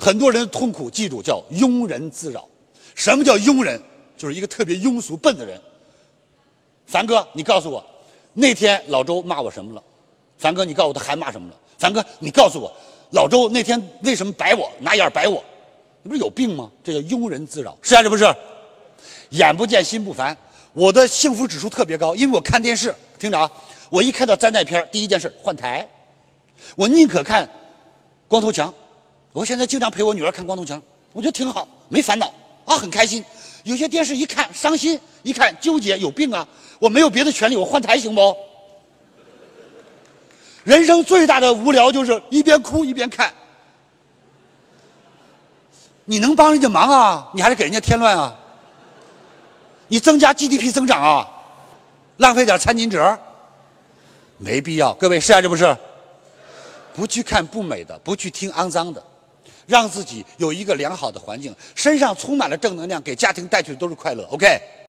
很多人的痛苦，记住叫庸人自扰。什么叫庸人？就是一个特别庸俗笨的人。凡哥，你告诉我，那天老周骂我什么了？凡哥，你告诉我他还骂什么了？凡哥，你告诉我，老周那天为什么白我，拿眼白我？你不是有病吗？这叫庸人自扰，是还是不是？眼不见心不烦，我的幸福指数特别高，因为我看电视，听着啊，我一看到灾难片，第一件事换台，我宁可看光头强，我现在经常陪我女儿看光头强，我觉得挺好，没烦恼啊，很开心。有些电视一看伤心，一看纠结，有病啊！我没有别的权利，我换台行不？人生最大的无聊就是一边哭一边看。你能帮人家忙啊？你还是给人家添乱啊？你增加 GDP 增长啊？浪费点餐巾纸？没必要。各位是还是不是？不去看不美的，不去听肮脏的，让自己有一个良好的环境，身上充满了正能量，给家庭带去的都是快乐。OK。